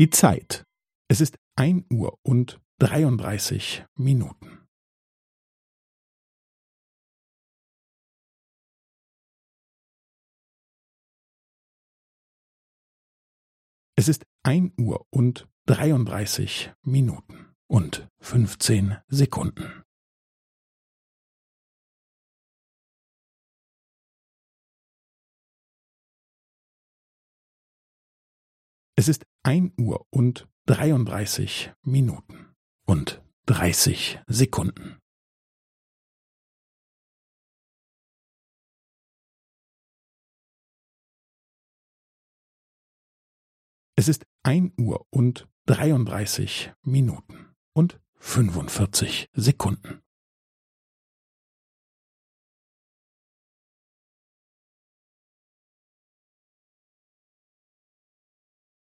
Die Zeit. Es ist ein Uhr und dreiunddreißig Minuten. Es ist ein Uhr und dreiunddreißig Minuten und fünfzehn Sekunden. Es ist ein Uhr und dreiunddreißig Minuten und dreißig Sekunden. Es ist ein Uhr und dreiunddreißig Minuten und fünfundvierzig Sekunden.